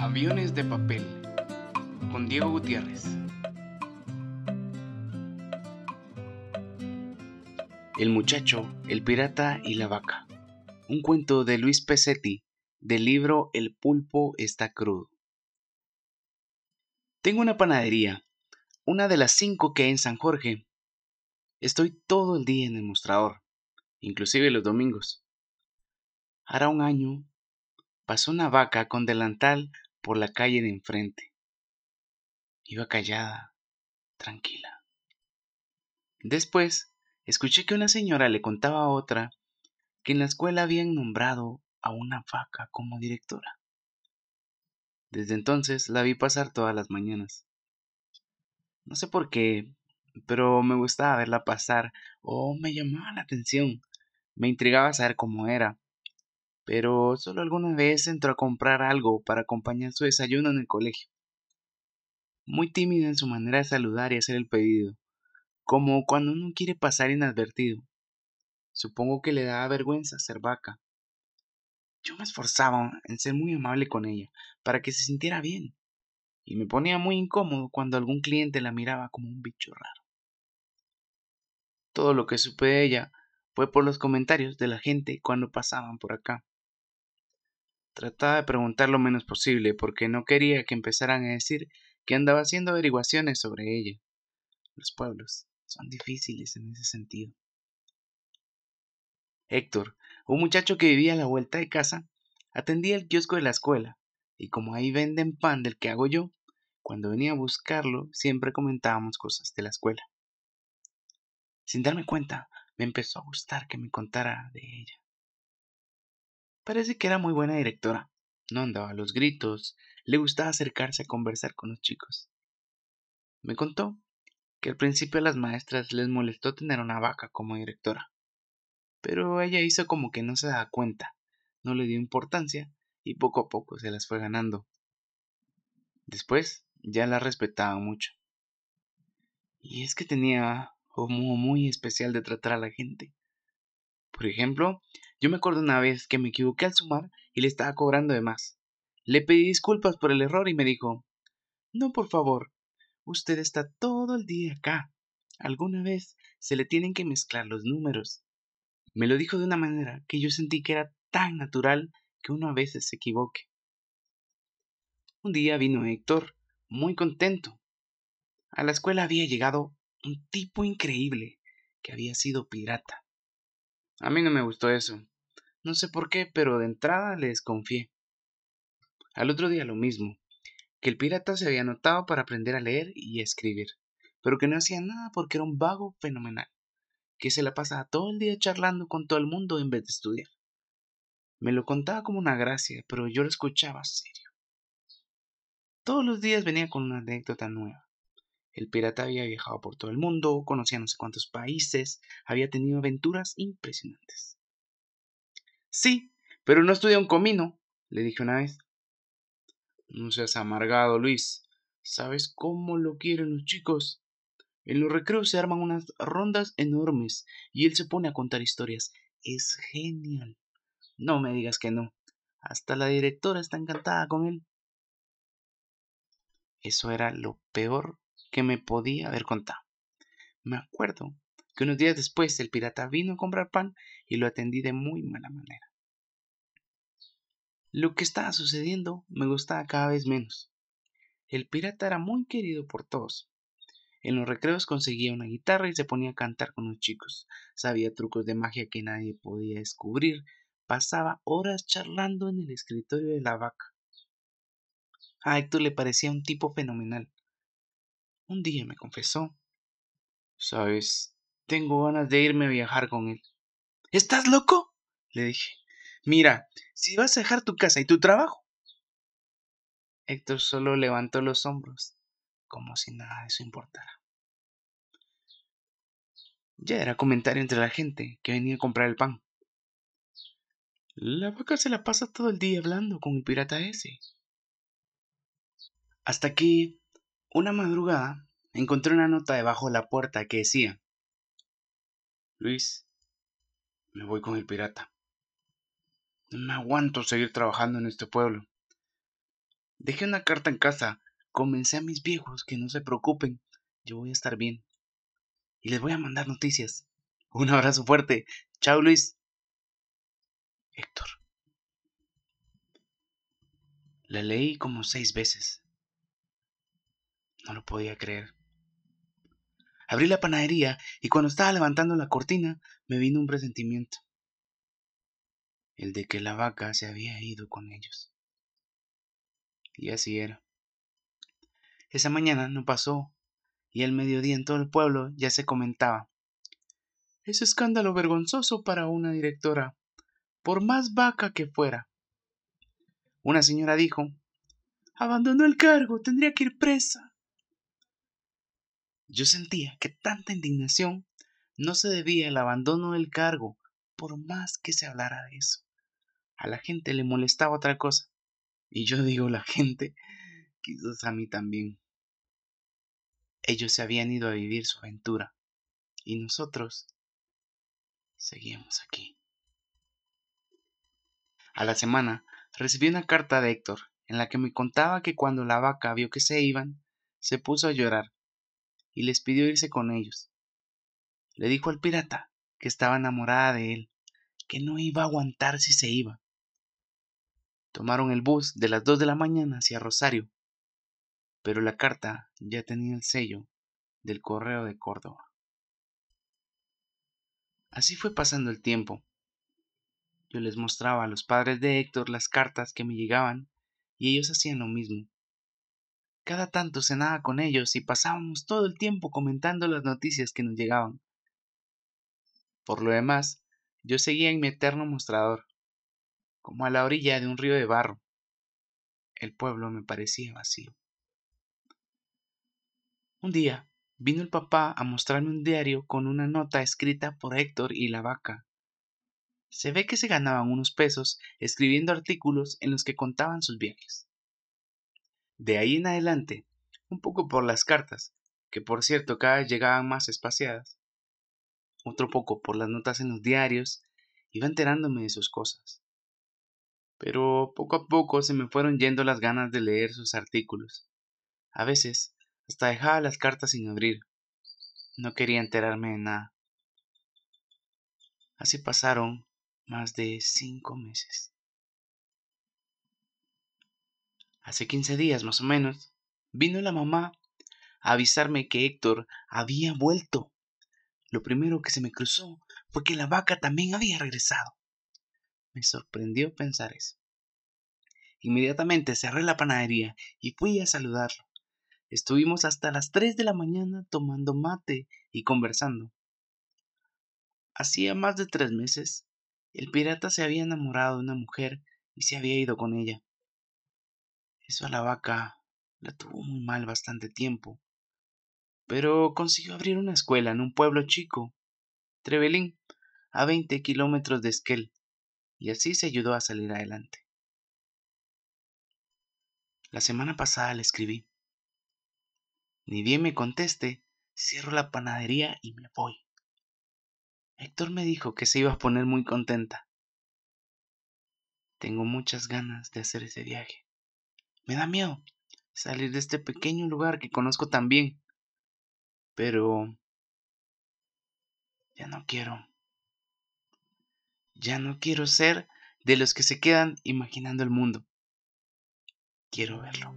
Aviones de papel con Diego Gutiérrez. El muchacho, el pirata y la vaca. Un cuento de Luis Pesetti del libro El pulpo está crudo. Tengo una panadería, una de las cinco que hay en San Jorge. Estoy todo el día en el mostrador, inclusive los domingos. Hará un año pasó una vaca con delantal por la calle de enfrente. Iba callada, tranquila. Después, escuché que una señora le contaba a otra que en la escuela habían nombrado a una vaca como directora. Desde entonces la vi pasar todas las mañanas. No sé por qué, pero me gustaba verla pasar o me llamaba la atención. Me intrigaba saber cómo era, pero solo alguna vez entró a comprar algo para acompañar su desayuno en el colegio. Muy tímida en su manera de saludar y hacer el pedido, como cuando uno quiere pasar inadvertido. Supongo que le daba vergüenza ser vaca. Yo me esforzaba en ser muy amable con ella, para que se sintiera bien, y me ponía muy incómodo cuando algún cliente la miraba como un bicho raro. Todo lo que supe de ella fue por los comentarios de la gente cuando pasaban por acá. Trataba de preguntar lo menos posible porque no quería que empezaran a decir que andaba haciendo averiguaciones sobre ella. Los pueblos son difíciles en ese sentido. Héctor, un muchacho que vivía a la vuelta de casa, atendía el kiosco de la escuela, y como ahí venden pan del que hago yo, cuando venía a buscarlo siempre comentábamos cosas de la escuela. Sin darme cuenta, me empezó a gustar que me contara de ella. Parece que era muy buena directora. No andaba a los gritos, le gustaba acercarse a conversar con los chicos. Me contó que al principio a las maestras les molestó tener una vaca como directora, pero ella hizo como que no se daba cuenta, no le dio importancia y poco a poco se las fue ganando. Después ya la respetaba mucho. Y es que tenía un modo muy especial de tratar a la gente. Por ejemplo, yo me acuerdo una vez que me equivoqué al sumar y le estaba cobrando de más. Le pedí disculpas por el error y me dijo No, por favor, usted está todo el día acá. Alguna vez se le tienen que mezclar los números. Me lo dijo de una manera que yo sentí que era tan natural que uno a veces se equivoque. Un día vino Héctor, muy contento. A la escuela había llegado un tipo increíble que había sido pirata. A mí no me gustó eso. No sé por qué, pero de entrada le desconfié. Al otro día lo mismo, que el pirata se había anotado para aprender a leer y a escribir, pero que no hacía nada porque era un vago fenomenal, que se la pasaba todo el día charlando con todo el mundo en vez de estudiar. Me lo contaba como una gracia, pero yo lo escuchaba serio. Todos los días venía con una anécdota nueva. El pirata había viajado por todo el mundo, conocía no sé cuántos países, había tenido aventuras impresionantes. Sí, pero no estudia un comino, le dije una vez. No seas amargado, Luis. ¿Sabes cómo lo quieren los chicos? En los recreos se arman unas rondas enormes y él se pone a contar historias. Es genial. No me digas que no. Hasta la directora está encantada con él. Eso era lo peor que me podía haber contado. Me acuerdo que unos días después el pirata vino a comprar pan y lo atendí de muy mala manera. Lo que estaba sucediendo me gustaba cada vez menos. El pirata era muy querido por todos. En los recreos conseguía una guitarra y se ponía a cantar con los chicos. Sabía trucos de magia que nadie podía descubrir. Pasaba horas charlando en el escritorio de la vaca. A Héctor le parecía un tipo fenomenal. Un día me confesó. Sabes, tengo ganas de irme a viajar con él. ¿Estás loco? le dije. Mira, si vas a dejar tu casa y tu trabajo. Héctor solo levantó los hombros, como si nada de eso importara. Ya era comentario entre la gente que venía a comprar el pan. La vaca se la pasa todo el día hablando con el pirata ese. Hasta que una madrugada encontré una nota debajo de la puerta que decía Luis, me voy con el pirata. No me aguanto seguir trabajando en este pueblo. Dejé una carta en casa. Comencé a mis viejos que no se preocupen. Yo voy a estar bien. Y les voy a mandar noticias. Un abrazo fuerte. Chao Luis. Héctor. La leí como seis veces. No lo podía creer. Abrí la panadería y cuando estaba levantando la cortina me vino un presentimiento. El de que la vaca se había ido con ellos. Y así era. Esa mañana no pasó y al mediodía en todo el pueblo ya se comentaba. Es escándalo vergonzoso para una directora, por más vaca que fuera. Una señora dijo, abandonó el cargo, tendría que ir presa. Yo sentía que tanta indignación no se debía al abandono del cargo, por más que se hablara de eso. A la gente le molestaba otra cosa. Y yo digo la gente, quizás a mí también. Ellos se habían ido a vivir su aventura. Y nosotros seguíamos aquí. A la semana recibí una carta de Héctor en la que me contaba que cuando la vaca vio que se iban, se puso a llorar y les pidió irse con ellos. Le dijo al pirata que estaba enamorada de él, que no iba a aguantar si se iba. Tomaron el bus de las dos de la mañana hacia Rosario, pero la carta ya tenía el sello del correo de Córdoba. Así fue pasando el tiempo. Yo les mostraba a los padres de Héctor las cartas que me llegaban y ellos hacían lo mismo. Cada tanto cenaba con ellos y pasábamos todo el tiempo comentando las noticias que nos llegaban. Por lo demás, yo seguía en mi eterno mostrador, como a la orilla de un río de barro. El pueblo me parecía vacío. Un día vino el papá a mostrarme un diario con una nota escrita por Héctor y la vaca. Se ve que se ganaban unos pesos escribiendo artículos en los que contaban sus viajes. De ahí en adelante, un poco por las cartas, que por cierto cada vez llegaban más espaciadas, otro poco por las notas en los diarios, iba enterándome de sus cosas. Pero poco a poco se me fueron yendo las ganas de leer sus artículos. A veces hasta dejaba las cartas sin abrir. No quería enterarme de nada. Así pasaron más de cinco meses. Hace quince días más o menos, vino la mamá a avisarme que Héctor había vuelto. Lo primero que se me cruzó fue que la vaca también había regresado. Me sorprendió pensar eso. Inmediatamente cerré la panadería y fui a saludarlo. Estuvimos hasta las tres de la mañana tomando mate y conversando. Hacía más de tres meses, el pirata se había enamorado de una mujer y se había ido con ella. Eso a la vaca la tuvo muy mal bastante tiempo. Pero consiguió abrir una escuela en un pueblo chico, Trevelín, a veinte kilómetros de Esquel, y así se ayudó a salir adelante. La semana pasada le escribí. Ni bien me conteste, cierro la panadería y me voy. Héctor me dijo que se iba a poner muy contenta. Tengo muchas ganas de hacer ese viaje. Me da miedo salir de este pequeño lugar que conozco tan bien. Pero... Ya no quiero. Ya no quiero ser de los que se quedan imaginando el mundo. Quiero verlo.